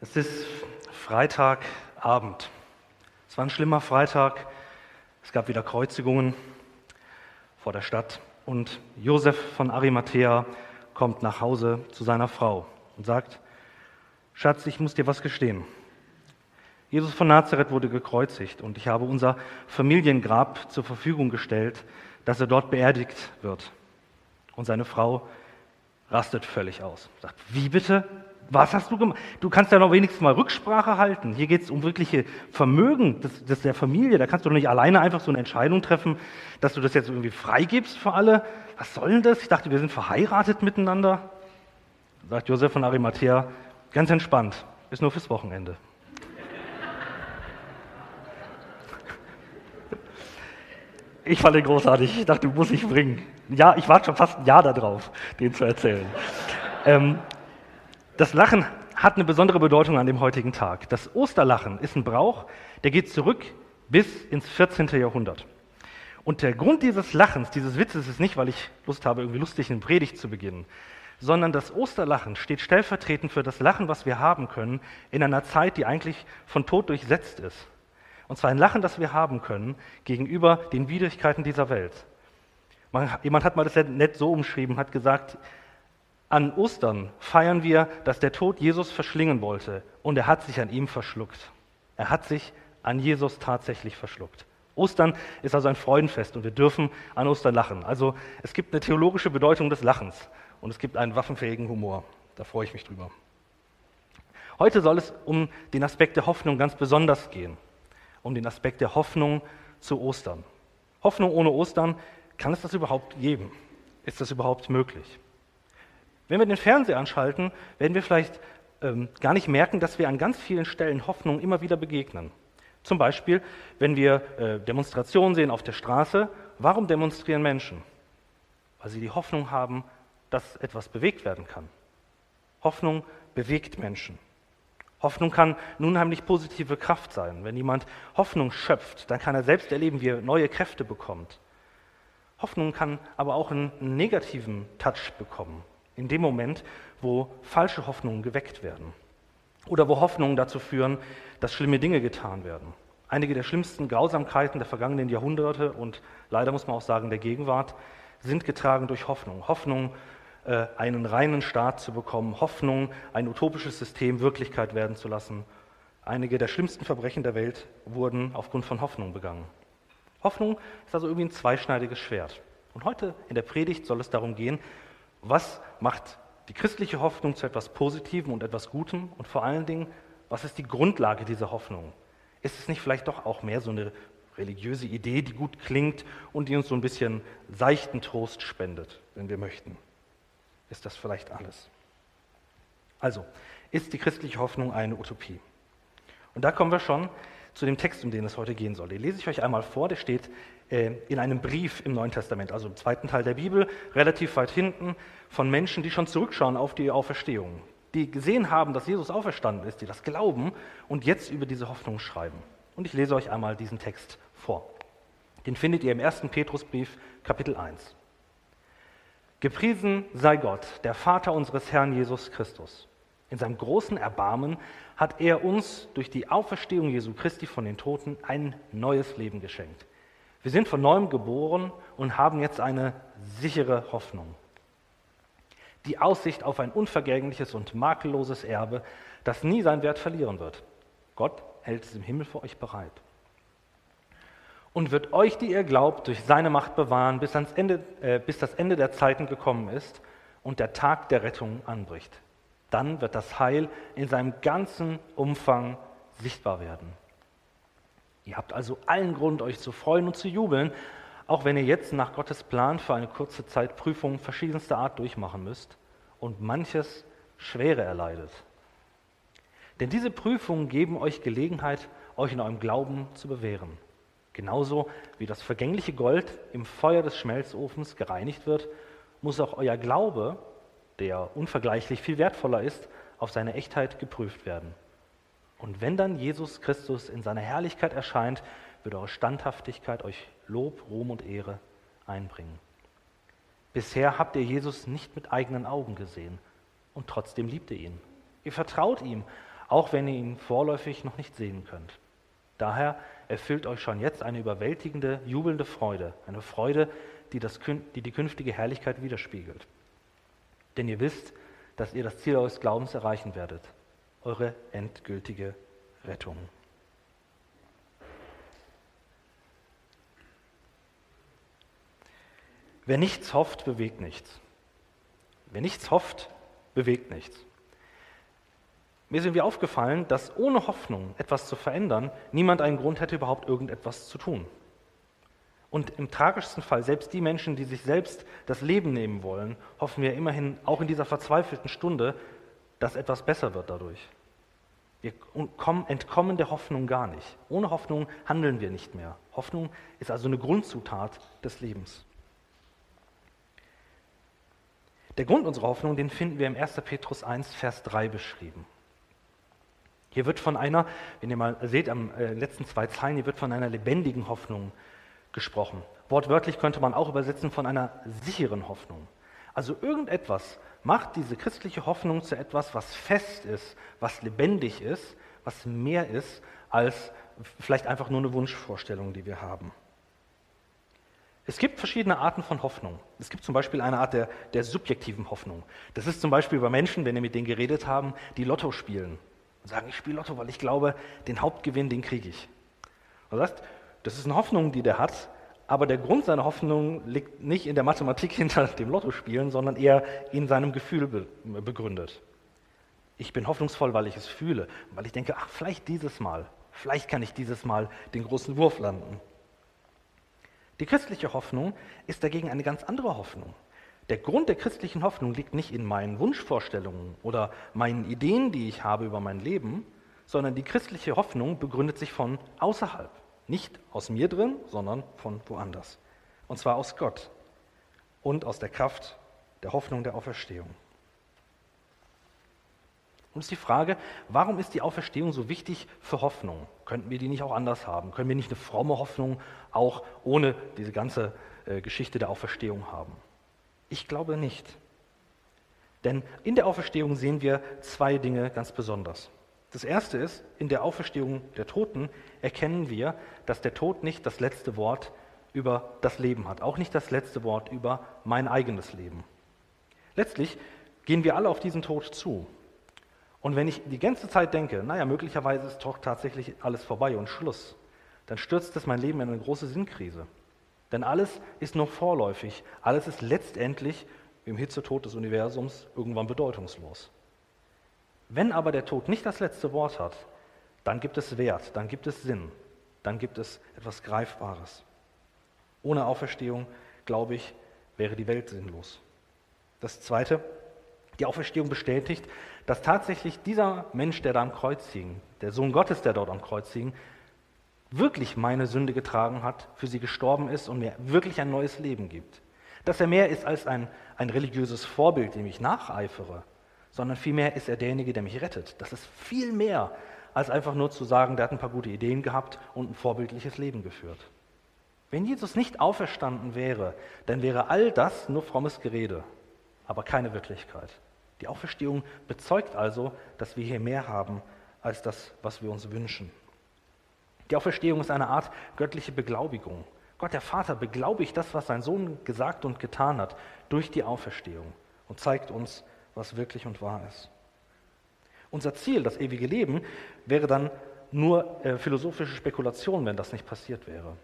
Es ist Freitagabend. Es war ein schlimmer Freitag. Es gab wieder Kreuzigungen vor der Stadt. Und Josef von Arimathea kommt nach Hause zu seiner Frau und sagt, Schatz, ich muss dir was gestehen. Jesus von Nazareth wurde gekreuzigt und ich habe unser Familiengrab zur Verfügung gestellt, dass er dort beerdigt wird. Und seine Frau rastet völlig aus. Sagt, wie bitte? Was hast du gemacht? Du kannst ja noch wenigstens mal Rücksprache halten. Hier geht es um wirkliche Vermögen des, des der Familie. Da kannst du doch nicht alleine einfach so eine Entscheidung treffen, dass du das jetzt irgendwie freigibst für alle. Was soll denn das? Ich dachte, wir sind verheiratet miteinander. Sagt Josef von Arimathea, ganz entspannt, ist nur fürs Wochenende. Ich fand den großartig. Ich dachte, du musst ich bringen. Ja, ich warte schon fast ein Jahr darauf, den zu erzählen. Ähm, das Lachen hat eine besondere Bedeutung an dem heutigen Tag. Das Osterlachen ist ein Brauch, der geht zurück bis ins 14. Jahrhundert. Und der Grund dieses Lachens, dieses Witzes ist nicht, weil ich Lust habe, irgendwie lustig eine Predigt zu beginnen, sondern das Osterlachen steht stellvertretend für das Lachen, was wir haben können in einer Zeit, die eigentlich von Tod durchsetzt ist. Und zwar ein Lachen, das wir haben können gegenüber den Widrigkeiten dieser Welt. Man, jemand hat mal das nett so umschrieben, hat gesagt, an Ostern feiern wir, dass der Tod Jesus verschlingen wollte und er hat sich an ihm verschluckt. Er hat sich an Jesus tatsächlich verschluckt. Ostern ist also ein Freudenfest und wir dürfen an Ostern lachen. Also es gibt eine theologische Bedeutung des Lachens und es gibt einen waffenfähigen Humor. Da freue ich mich drüber. Heute soll es um den Aspekt der Hoffnung ganz besonders gehen. Um den Aspekt der Hoffnung zu Ostern. Hoffnung ohne Ostern, kann es das überhaupt geben? Ist das überhaupt möglich? Wenn wir den Fernseher anschalten, werden wir vielleicht ähm, gar nicht merken, dass wir an ganz vielen Stellen Hoffnung immer wieder begegnen. Zum Beispiel, wenn wir äh, Demonstrationen sehen auf der Straße. Warum demonstrieren Menschen? Weil sie die Hoffnung haben, dass etwas bewegt werden kann. Hoffnung bewegt Menschen. Hoffnung kann eine unheimlich positive Kraft sein. Wenn jemand Hoffnung schöpft, dann kann er selbst erleben, wie er neue Kräfte bekommt. Hoffnung kann aber auch einen negativen Touch bekommen. In dem Moment, wo falsche Hoffnungen geweckt werden. Oder wo Hoffnungen dazu führen, dass schlimme Dinge getan werden. Einige der schlimmsten Grausamkeiten der vergangenen Jahrhunderte und leider muss man auch sagen der Gegenwart sind getragen durch Hoffnung. Hoffnung, äh, einen reinen Staat zu bekommen, Hoffnung, ein utopisches System Wirklichkeit werden zu lassen. Einige der schlimmsten Verbrechen der Welt wurden aufgrund von Hoffnung begangen. Hoffnung ist also irgendwie ein zweischneidiges Schwert. Und heute in der Predigt soll es darum gehen, was macht die christliche Hoffnung zu etwas Positivem und etwas Gutem? Und vor allen Dingen, was ist die Grundlage dieser Hoffnung? Ist es nicht vielleicht doch auch mehr so eine religiöse Idee, die gut klingt und die uns so ein bisschen seichten Trost spendet, wenn wir möchten? Ist das vielleicht alles? Also, ist die christliche Hoffnung eine Utopie? Und da kommen wir schon zu dem Text, um den es heute gehen soll. Den lese ich euch einmal vor, der steht äh, in einem Brief im Neuen Testament, also im zweiten Teil der Bibel, relativ weit hinten, von Menschen, die schon zurückschauen auf die Auferstehung, die gesehen haben, dass Jesus auferstanden ist, die das glauben und jetzt über diese Hoffnung schreiben. Und ich lese euch einmal diesen Text vor. Den findet ihr im ersten Petrusbrief, Kapitel 1. Gepriesen sei Gott, der Vater unseres Herrn Jesus Christus. In seinem großen Erbarmen hat er uns durch die Auferstehung Jesu Christi von den Toten ein neues Leben geschenkt. Wir sind von neuem geboren und haben jetzt eine sichere Hoffnung. Die Aussicht auf ein unvergängliches und makelloses Erbe, das nie seinen Wert verlieren wird. Gott hält es im Himmel für euch bereit. Und wird euch, die ihr glaubt, durch seine Macht bewahren, bis, Ende, äh, bis das Ende der Zeiten gekommen ist und der Tag der Rettung anbricht. Dann wird das Heil in seinem ganzen Umfang sichtbar werden. Ihr habt also allen Grund, euch zu freuen und zu jubeln, auch wenn ihr jetzt nach Gottes Plan für eine kurze Zeit Prüfungen verschiedenster Art durchmachen müsst und manches Schwere erleidet. Denn diese Prüfungen geben euch Gelegenheit, euch in eurem Glauben zu bewähren. Genauso wie das vergängliche Gold im Feuer des Schmelzofens gereinigt wird, muss auch euer Glaube, der unvergleichlich viel wertvoller ist, auf seine Echtheit geprüft werden. Und wenn dann Jesus Christus in seiner Herrlichkeit erscheint, wird eure Standhaftigkeit euch Lob, Ruhm und Ehre einbringen. Bisher habt ihr Jesus nicht mit eigenen Augen gesehen und trotzdem liebt ihr ihn. Ihr vertraut ihm, auch wenn ihr ihn vorläufig noch nicht sehen könnt. Daher erfüllt euch schon jetzt eine überwältigende, jubelnde Freude, eine Freude, die, das, die die künftige Herrlichkeit widerspiegelt. Denn ihr wisst, dass ihr das Ziel eures Glaubens erreichen werdet, eure endgültige Rettung. Wer nichts hofft, bewegt nichts. Wer nichts hofft, bewegt nichts. Mir ist irgendwie aufgefallen, dass ohne Hoffnung, etwas zu verändern, niemand einen Grund hätte, überhaupt irgendetwas zu tun. Und im tragischsten Fall, selbst die Menschen, die sich selbst das Leben nehmen wollen, hoffen wir immerhin auch in dieser verzweifelten Stunde, dass etwas besser wird dadurch. Wir entkommen der Hoffnung gar nicht. Ohne Hoffnung handeln wir nicht mehr. Hoffnung ist also eine Grundzutat des Lebens. Der Grund unserer Hoffnung, den finden wir im 1. Petrus 1, Vers 3 beschrieben. Hier wird von einer, wenn ihr mal seht am äh, letzten zwei Zeilen, hier wird von einer lebendigen Hoffnung gesprochen. Wortwörtlich könnte man auch übersetzen von einer sicheren Hoffnung. Also irgendetwas macht diese christliche Hoffnung zu etwas, was fest ist, was lebendig ist, was mehr ist als vielleicht einfach nur eine Wunschvorstellung, die wir haben. Es gibt verschiedene Arten von Hoffnung. Es gibt zum Beispiel eine Art der, der subjektiven Hoffnung. Das ist zum Beispiel bei Menschen, wenn wir mit denen geredet haben, die Lotto spielen und sagen, ich spiele Lotto, weil ich glaube, den Hauptgewinn, den kriege ich. Das heißt, das ist eine Hoffnung, die der hat, aber der Grund seiner Hoffnung liegt nicht in der Mathematik hinter dem Lottospielen, sondern eher in seinem Gefühl begründet. Ich bin hoffnungsvoll, weil ich es fühle, weil ich denke, ach, vielleicht dieses Mal, vielleicht kann ich dieses Mal den großen Wurf landen. Die christliche Hoffnung ist dagegen eine ganz andere Hoffnung. Der Grund der christlichen Hoffnung liegt nicht in meinen Wunschvorstellungen oder meinen Ideen, die ich habe über mein Leben, sondern die christliche Hoffnung begründet sich von außerhalb. Nicht aus mir drin, sondern von woanders. Und zwar aus Gott und aus der Kraft der Hoffnung der Auferstehung. Und ist die Frage, warum ist die Auferstehung so wichtig für Hoffnung? Könnten wir die nicht auch anders haben? Können wir nicht eine fromme Hoffnung auch ohne diese ganze äh, Geschichte der Auferstehung haben? Ich glaube nicht. Denn in der Auferstehung sehen wir zwei Dinge ganz besonders. Das erste ist, in der Auferstehung der Toten erkennen wir, dass der Tod nicht das letzte Wort über das Leben hat, auch nicht das letzte Wort über mein eigenes Leben. Letztlich gehen wir alle auf diesen Tod zu. Und wenn ich die ganze Zeit denke, naja, möglicherweise ist doch tatsächlich alles vorbei und Schluss, dann stürzt das mein Leben in eine große Sinnkrise. Denn alles ist nur vorläufig, alles ist letztendlich im Hitzetod des Universums irgendwann bedeutungslos. Wenn aber der Tod nicht das letzte Wort hat, dann gibt es Wert, dann gibt es Sinn, dann gibt es etwas Greifbares. Ohne Auferstehung, glaube ich, wäre die Welt sinnlos. Das Zweite, die Auferstehung bestätigt, dass tatsächlich dieser Mensch, der da am Kreuz hing, der Sohn Gottes, der dort am Kreuz hing, wirklich meine Sünde getragen hat, für sie gestorben ist und mir wirklich ein neues Leben gibt. Dass er mehr ist als ein, ein religiöses Vorbild, dem ich nacheifere, sondern vielmehr ist er derjenige, der mich rettet. Das ist viel mehr, als einfach nur zu sagen, der hat ein paar gute Ideen gehabt und ein vorbildliches Leben geführt. Wenn Jesus nicht auferstanden wäre, dann wäre all das nur frommes Gerede, aber keine Wirklichkeit. Die Auferstehung bezeugt also, dass wir hier mehr haben als das, was wir uns wünschen. Die Auferstehung ist eine Art göttliche Beglaubigung. Gott der Vater beglaubigt das, was sein Sohn gesagt und getan hat, durch die Auferstehung und zeigt uns, was wirklich und wahr ist. Unser Ziel, das ewige Leben, wäre dann nur äh, philosophische Spekulation, wenn das nicht passiert wäre.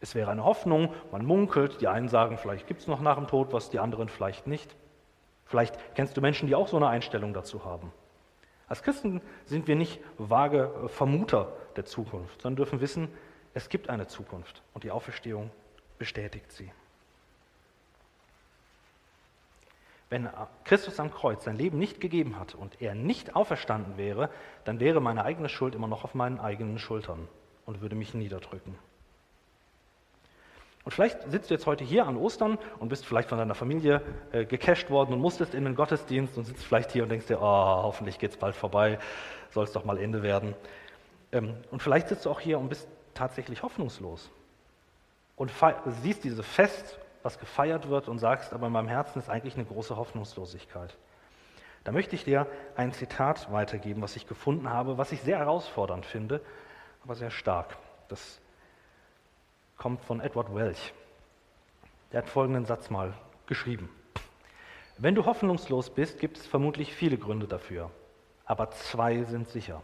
Es wäre eine Hoffnung, man munkelt, die einen sagen, vielleicht gibt es noch nach dem Tod was, die anderen vielleicht nicht. Vielleicht kennst du Menschen, die auch so eine Einstellung dazu haben. Als Christen sind wir nicht vage Vermuter der Zukunft, sondern dürfen wissen, es gibt eine Zukunft und die Auferstehung bestätigt sie. Wenn Christus am Kreuz sein Leben nicht gegeben hat und er nicht auferstanden wäre, dann wäre meine eigene Schuld immer noch auf meinen eigenen Schultern und würde mich niederdrücken. Und vielleicht sitzt du jetzt heute hier an Ostern und bist vielleicht von deiner Familie äh, gecasht worden und musstest in den Gottesdienst und sitzt vielleicht hier und denkst dir, oh, hoffentlich geht es bald vorbei, soll es doch mal Ende werden. Ähm, und vielleicht sitzt du auch hier und bist tatsächlich hoffnungslos und siehst dieses Fest, was gefeiert wird und sagst, aber in meinem Herzen ist eigentlich eine große Hoffnungslosigkeit. Da möchte ich dir ein Zitat weitergeben, was ich gefunden habe, was ich sehr herausfordernd finde, aber sehr stark. Das kommt von Edward Welch. Der hat folgenden Satz mal geschrieben. Wenn du hoffnungslos bist, gibt es vermutlich viele Gründe dafür, aber zwei sind sicher.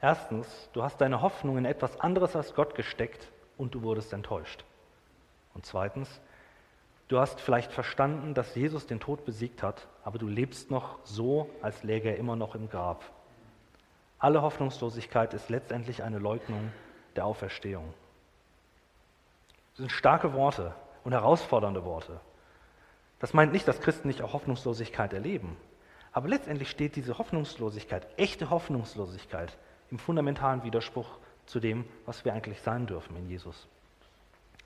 Erstens, du hast deine Hoffnung in etwas anderes als Gott gesteckt und du wurdest enttäuscht. Und zweitens, du hast vielleicht verstanden, dass Jesus den Tod besiegt hat, aber du lebst noch so, als läge er immer noch im Grab. Alle Hoffnungslosigkeit ist letztendlich eine Leugnung der Auferstehung. Das sind starke Worte und herausfordernde Worte. Das meint nicht, dass Christen nicht auch Hoffnungslosigkeit erleben. Aber letztendlich steht diese Hoffnungslosigkeit, echte Hoffnungslosigkeit, im fundamentalen Widerspruch zu dem, was wir eigentlich sein dürfen in Jesus.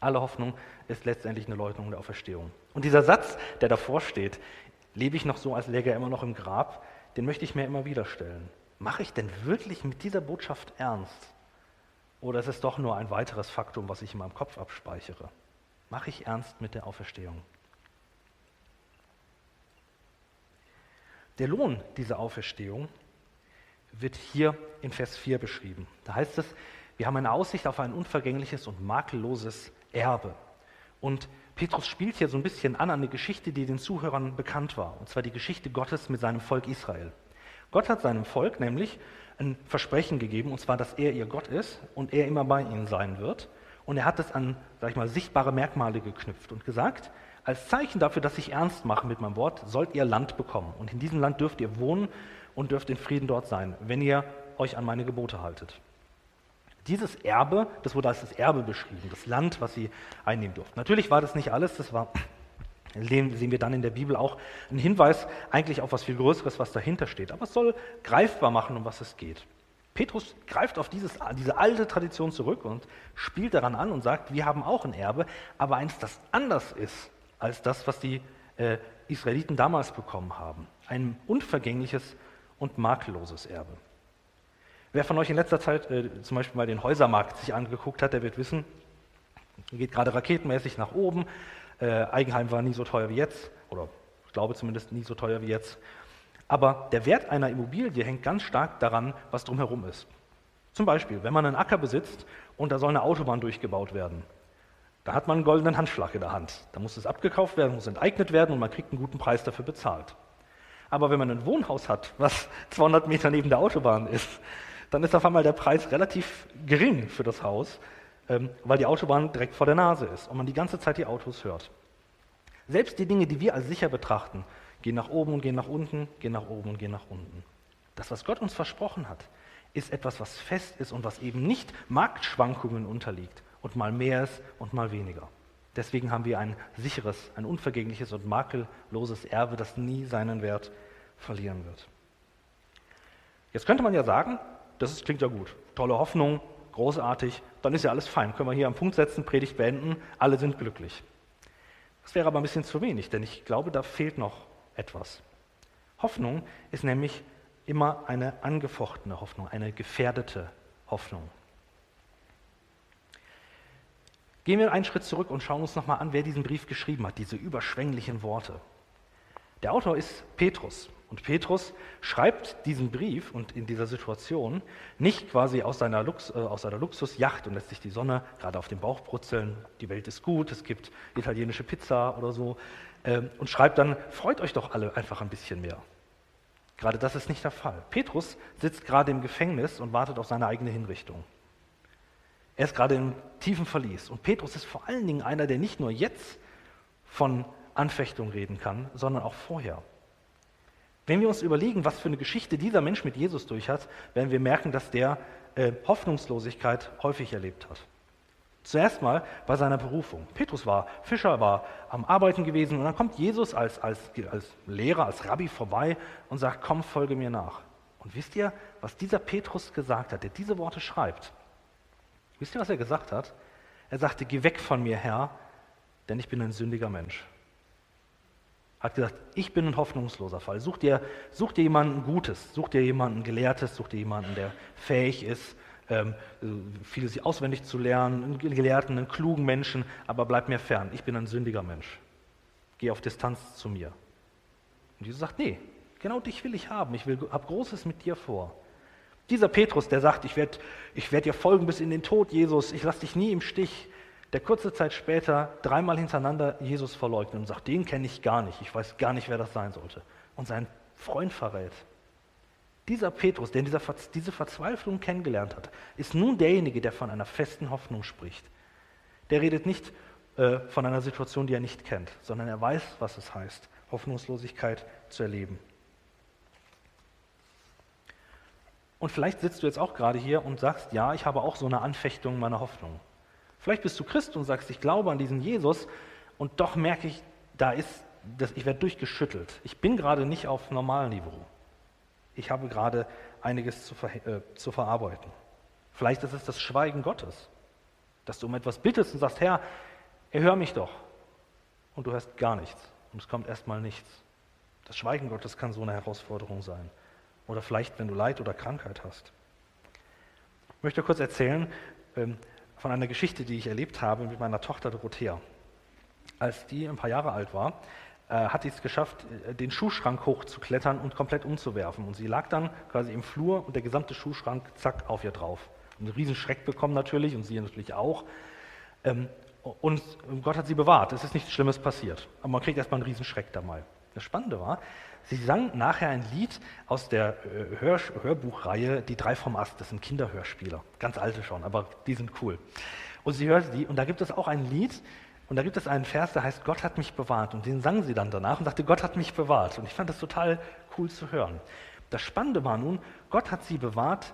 Alle Hoffnung ist letztendlich eine Leugnung der Auferstehung. Und dieser Satz, der davor steht, lebe ich noch so, als läge er immer noch im Grab, den möchte ich mir immer wieder stellen. Mache ich denn wirklich mit dieser Botschaft ernst? Oder ist es doch nur ein weiteres Faktum, was ich in meinem Kopf abspeichere? Mache ich ernst mit der Auferstehung? Der Lohn dieser Auferstehung wird hier in Vers 4 beschrieben. Da heißt es, wir haben eine Aussicht auf ein unvergängliches und makelloses Erbe. Und Petrus spielt hier so ein bisschen an eine Geschichte, die den Zuhörern bekannt war, und zwar die Geschichte Gottes mit seinem Volk Israel. Gott hat seinem Volk nämlich ein Versprechen gegeben, und zwar, dass er ihr Gott ist und er immer bei ihnen sein wird. Und er hat es an, sag ich mal, sichtbare Merkmale geknüpft und gesagt, als Zeichen dafür, dass ich ernst mache mit meinem Wort, sollt ihr Land bekommen. Und in diesem Land dürft ihr wohnen und dürft in Frieden dort sein, wenn ihr euch an meine Gebote haltet. Dieses Erbe, das wurde als das Erbe beschrieben, das Land, was sie einnehmen durften. Natürlich war das nicht alles, das war, sehen wir dann in der Bibel auch einen Hinweis eigentlich auf was viel Größeres, was dahinter steht. Aber es soll greifbar machen, um was es geht. Petrus greift auf dieses, diese alte Tradition zurück und spielt daran an und sagt, wir haben auch ein Erbe, aber eins, das anders ist als das, was die äh, Israeliten damals bekommen haben. Ein unvergängliches und makelloses Erbe. Wer von euch in letzter Zeit äh, zum Beispiel mal den Häusermarkt sich angeguckt hat, der wird wissen, geht gerade raketenmäßig nach oben. Äh, Eigenheim war nie so teuer wie jetzt, oder ich glaube zumindest nie so teuer wie jetzt. Aber der Wert einer Immobilie hängt ganz stark daran, was drumherum ist. Zum Beispiel, wenn man einen Acker besitzt und da soll eine Autobahn durchgebaut werden, da hat man einen goldenen Handschlag in der Hand. Da muss es abgekauft werden, muss enteignet werden und man kriegt einen guten Preis dafür bezahlt. Aber wenn man ein Wohnhaus hat, was 200 Meter neben der Autobahn ist, dann ist auf einmal der Preis relativ gering für das Haus, ähm, weil die Autobahn direkt vor der Nase ist und man die ganze Zeit die Autos hört. Selbst die Dinge, die wir als sicher betrachten, gehen nach oben und gehen nach unten, gehen nach oben und gehen nach unten. Das, was Gott uns versprochen hat, ist etwas, was fest ist und was eben nicht Marktschwankungen unterliegt und mal mehr ist und mal weniger. Deswegen haben wir ein sicheres, ein unvergängliches und makelloses Erbe, das nie seinen Wert verlieren wird. Jetzt könnte man ja sagen, das ist, klingt ja gut, tolle Hoffnung, großartig, dann ist ja alles fein, können wir hier am Punkt setzen, Predigt beenden, alle sind glücklich. Das wäre aber ein bisschen zu wenig, denn ich glaube, da fehlt noch etwas. Hoffnung ist nämlich immer eine angefochtene Hoffnung, eine gefährdete Hoffnung. Gehen wir einen Schritt zurück und schauen uns nochmal an, wer diesen Brief geschrieben hat, diese überschwänglichen Worte. Der Autor ist Petrus. Und Petrus schreibt diesen Brief und in dieser Situation nicht quasi aus seiner, Lux, äh, aus seiner Luxusjacht und lässt sich die Sonne gerade auf den Bauch brutzeln, die Welt ist gut, es gibt italienische Pizza oder so, äh, und schreibt dann, freut euch doch alle einfach ein bisschen mehr. Gerade das ist nicht der Fall. Petrus sitzt gerade im Gefängnis und wartet auf seine eigene Hinrichtung. Er ist gerade im tiefen Verlies. Und Petrus ist vor allen Dingen einer, der nicht nur jetzt von Anfechtung reden kann, sondern auch vorher. Wenn wir uns überlegen, was für eine Geschichte dieser Mensch mit Jesus durch hat, werden wir merken, dass der äh, Hoffnungslosigkeit häufig erlebt hat. Zuerst mal bei seiner Berufung. Petrus war Fischer, war am Arbeiten gewesen und dann kommt Jesus als, als, als Lehrer, als Rabbi vorbei und sagt, komm, folge mir nach. Und wisst ihr, was dieser Petrus gesagt hat, der diese Worte schreibt? Wisst ihr, was er gesagt hat? Er sagte, geh weg von mir, Herr, denn ich bin ein sündiger Mensch. Hat gesagt, ich bin ein hoffnungsloser Fall. Such dir, such dir jemanden Gutes, such dir jemanden Gelehrtes, such dir jemanden, der fähig ist, ähm, vieles auswendig zu lernen, einen Gelehrten, einen klugen Menschen, aber bleib mir fern. Ich bin ein sündiger Mensch. Geh auf Distanz zu mir. Und Jesus sagt, nee, Genau dich will ich haben. Ich habe Großes mit dir vor. Dieser Petrus, der sagt, ich werde ich werd dir folgen bis in den Tod, Jesus, ich lasse dich nie im Stich, der kurze Zeit später dreimal hintereinander Jesus verleugnet und sagt, den kenne ich gar nicht, ich weiß gar nicht, wer das sein sollte. Und seinen Freund verrät. Dieser Petrus, der dieser, diese Verzweiflung kennengelernt hat, ist nun derjenige, der von einer festen Hoffnung spricht. Der redet nicht äh, von einer Situation, die er nicht kennt, sondern er weiß, was es heißt, Hoffnungslosigkeit zu erleben. Und vielleicht sitzt du jetzt auch gerade hier und sagst, ja, ich habe auch so eine Anfechtung meiner Hoffnung. Vielleicht bist du Christ und sagst, ich glaube an diesen Jesus und doch merke ich, da ist, das, ich werde durchgeschüttelt. Ich bin gerade nicht auf Normalniveau. Ich habe gerade einiges zu, ver äh, zu verarbeiten. Vielleicht ist es das Schweigen Gottes, dass du um etwas bittest und sagst, Herr, erhör mich doch. Und du hörst gar nichts und es kommt erstmal nichts. Das Schweigen Gottes kann so eine Herausforderung sein. Oder vielleicht, wenn du Leid oder Krankheit hast. Ich möchte kurz erzählen ähm, von einer Geschichte, die ich erlebt habe mit meiner Tochter Dorothea. Als die ein paar Jahre alt war, äh, hat sie es geschafft, äh, den Schuhschrank hochzuklettern und komplett umzuwerfen. Und sie lag dann quasi im Flur und der gesamte Schuhschrank, zack, auf ihr drauf. Und einen riesen Schreck bekommen natürlich und sie natürlich auch. Ähm, und Gott hat sie bewahrt. Es ist nichts Schlimmes passiert. Aber man kriegt erstmal einen riesen Schreck dabei. Das Spannende war, Sie sang nachher ein Lied aus der äh, Hör Hörbuchreihe Die drei vom Ast. Das sind Kinderhörspieler. Ganz alte schon, aber die sind cool. Und sie hörte die, und da gibt es auch ein Lied, und da gibt es einen Vers, der heißt, Gott hat mich bewahrt. Und den sang sie dann danach und sagte, Gott hat mich bewahrt. Und ich fand das total cool zu hören. Das Spannende war nun, Gott hat sie bewahrt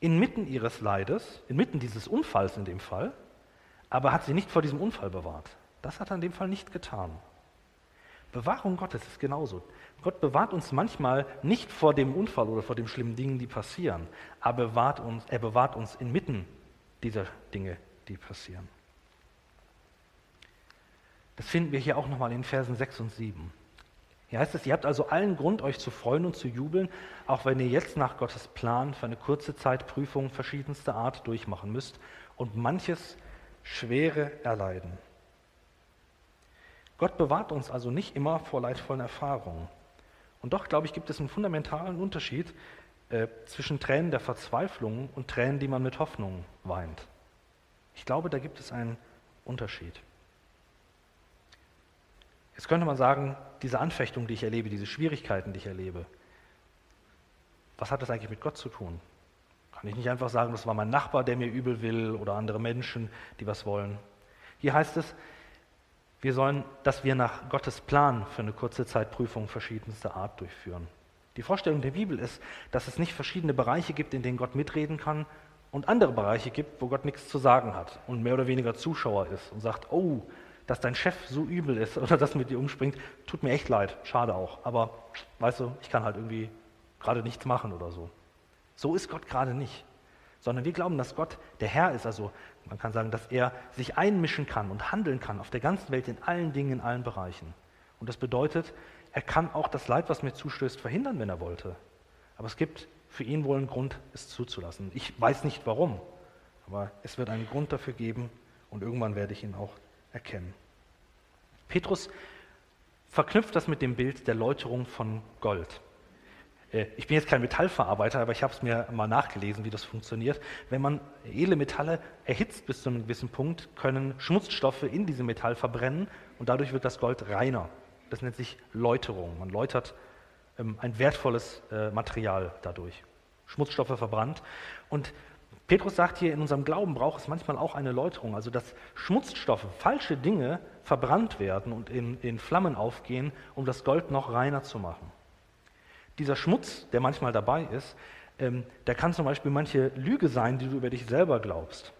inmitten ihres Leides, inmitten dieses Unfalls in dem Fall, aber hat sie nicht vor diesem Unfall bewahrt. Das hat er in dem Fall nicht getan. Bewahrung Gottes ist genauso. Gott bewahrt uns manchmal nicht vor dem Unfall oder vor den schlimmen Dingen, die passieren, aber bewahrt uns, er bewahrt uns inmitten dieser Dinge, die passieren. Das finden wir hier auch nochmal in Versen 6 und 7. Hier heißt es, ihr habt also allen Grund, euch zu freuen und zu jubeln, auch wenn ihr jetzt nach Gottes Plan für eine kurze Zeit Prüfungen verschiedenster Art durchmachen müsst und manches Schwere erleiden. Gott bewahrt uns also nicht immer vor leidvollen Erfahrungen. Und doch, glaube ich, gibt es einen fundamentalen Unterschied äh, zwischen Tränen der Verzweiflung und Tränen, die man mit Hoffnung weint. Ich glaube, da gibt es einen Unterschied. Jetzt könnte man sagen, diese Anfechtung, die ich erlebe, diese Schwierigkeiten, die ich erlebe, was hat das eigentlich mit Gott zu tun? Kann ich nicht einfach sagen, das war mein Nachbar, der mir übel will oder andere Menschen, die was wollen. Hier heißt es, wir sollen, dass wir nach Gottes Plan für eine kurze Zeit Prüfungen verschiedenster Art durchführen. Die Vorstellung der Bibel ist, dass es nicht verschiedene Bereiche gibt, in denen Gott mitreden kann und andere Bereiche gibt, wo Gott nichts zu sagen hat und mehr oder weniger Zuschauer ist und sagt, oh, dass dein Chef so übel ist oder das mit dir umspringt, tut mir echt leid, schade auch, aber weißt du, ich kann halt irgendwie gerade nichts machen oder so. So ist Gott gerade nicht, sondern wir glauben, dass Gott der Herr ist, also man kann sagen, dass er sich einmischen kann und handeln kann auf der ganzen Welt in allen Dingen, in allen Bereichen. Und das bedeutet, er kann auch das Leid, was mir zustößt, verhindern, wenn er wollte. Aber es gibt für ihn wohl einen Grund, es zuzulassen. Ich weiß nicht warum, aber es wird einen Grund dafür geben und irgendwann werde ich ihn auch erkennen. Petrus verknüpft das mit dem Bild der Läuterung von Gold. Äh, ich bin jetzt kein Metallverarbeiter, aber ich habe es mir mal nachgelesen, wie das funktioniert. Wenn man edle Metalle erhitzt bis zu einem gewissen Punkt, können Schmutzstoffe in diesem Metall verbrennen und dadurch wird das Gold reiner. Das nennt sich Läuterung. Man läutert ähm, ein wertvolles äh, Material dadurch. Schmutzstoffe verbrannt. Und Petrus sagt hier, in unserem Glauben braucht es manchmal auch eine Läuterung, also dass Schmutzstoffe, falsche Dinge verbrannt werden und in, in Flammen aufgehen, um das Gold noch reiner zu machen dieser Schmutz, der manchmal dabei ist, ähm, der kann zum Beispiel manche Lüge sein, die du über dich selber glaubst.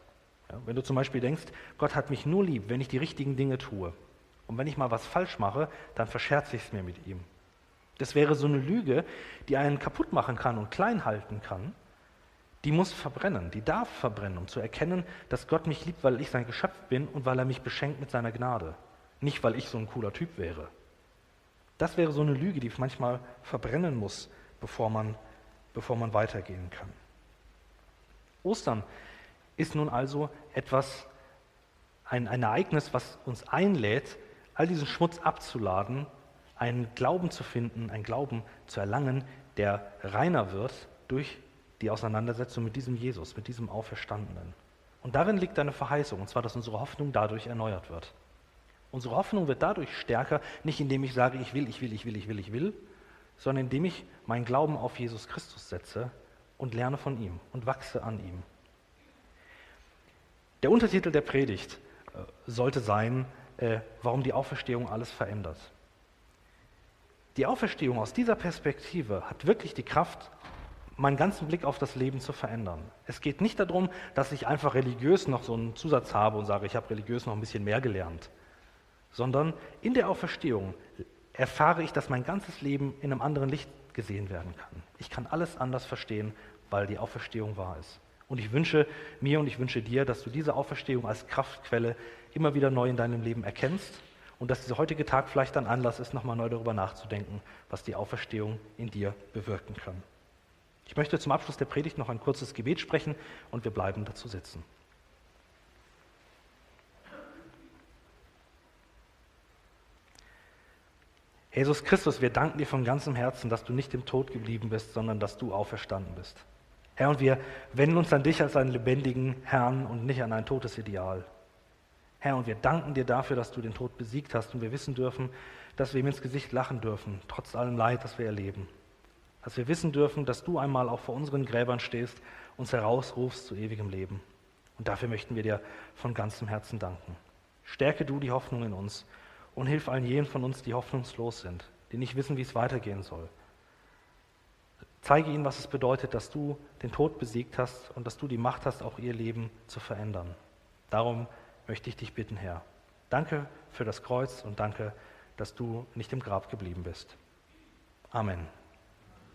Ja, wenn du zum Beispiel denkst, Gott hat mich nur lieb, wenn ich die richtigen Dinge tue. Und wenn ich mal was falsch mache, dann verscherze ich es mir mit ihm. Das wäre so eine Lüge, die einen kaputt machen kann und klein halten kann. Die muss verbrennen, die darf verbrennen, um zu erkennen, dass Gott mich liebt, weil ich sein Geschöpf bin und weil er mich beschenkt mit seiner Gnade. Nicht, weil ich so ein cooler Typ wäre. Das wäre so eine Lüge, die manchmal verbrennen muss, bevor man, bevor man weitergehen kann. Ostern ist nun also etwas, ein, ein Ereignis, was uns einlädt, all diesen Schmutz abzuladen, einen Glauben zu finden, einen Glauben zu erlangen, der reiner wird durch die Auseinandersetzung mit diesem Jesus, mit diesem Auferstandenen. Und darin liegt eine Verheißung, und zwar, dass unsere Hoffnung dadurch erneuert wird. Unsere Hoffnung wird dadurch stärker, nicht indem ich sage, ich will, ich will, ich will, ich will, ich will, sondern indem ich meinen Glauben auf Jesus Christus setze und lerne von ihm und wachse an ihm. Der Untertitel der Predigt äh, sollte sein, äh, warum die Auferstehung alles verändert. Die Auferstehung aus dieser Perspektive hat wirklich die Kraft, meinen ganzen Blick auf das Leben zu verändern. Es geht nicht darum, dass ich einfach religiös noch so einen Zusatz habe und sage, ich habe religiös noch ein bisschen mehr gelernt, sondern in der Auferstehung erfahre ich, dass mein ganzes Leben in einem anderen Licht gesehen werden kann. Ich kann alles anders verstehen, weil die Auferstehung wahr ist. Und ich wünsche mir und ich wünsche dir, dass du diese Auferstehung als Kraftquelle immer wieder neu in deinem Leben erkennst und dass dieser heutige Tag vielleicht ein Anlass ist, nochmal neu darüber nachzudenken, was die Auferstehung in dir bewirken kann. Ich möchte zum Abschluss der Predigt noch ein kurzes Gebet sprechen und wir bleiben dazu sitzen. Jesus Christus, wir danken dir von ganzem Herzen, dass du nicht im Tod geblieben bist, sondern dass du auferstanden bist. Herr, und wir wenden uns an dich als einen lebendigen Herrn und nicht an ein totes Ideal. Herr, und wir danken dir dafür, dass du den Tod besiegt hast und wir wissen dürfen, dass wir ihm ins Gesicht lachen dürfen, trotz allem Leid, das wir erleben. Dass wir wissen dürfen, dass du einmal auch vor unseren Gräbern stehst, uns herausrufst zu ewigem Leben. Und dafür möchten wir dir von ganzem Herzen danken. Stärke du die Hoffnung in uns und hilf allen jenen von uns, die hoffnungslos sind, die nicht wissen, wie es weitergehen soll. Zeige ihnen, was es bedeutet, dass du den Tod besiegt hast und dass du die Macht hast, auch ihr Leben zu verändern. Darum möchte ich dich bitten, Herr. Danke für das Kreuz und danke, dass du nicht im Grab geblieben bist. Amen.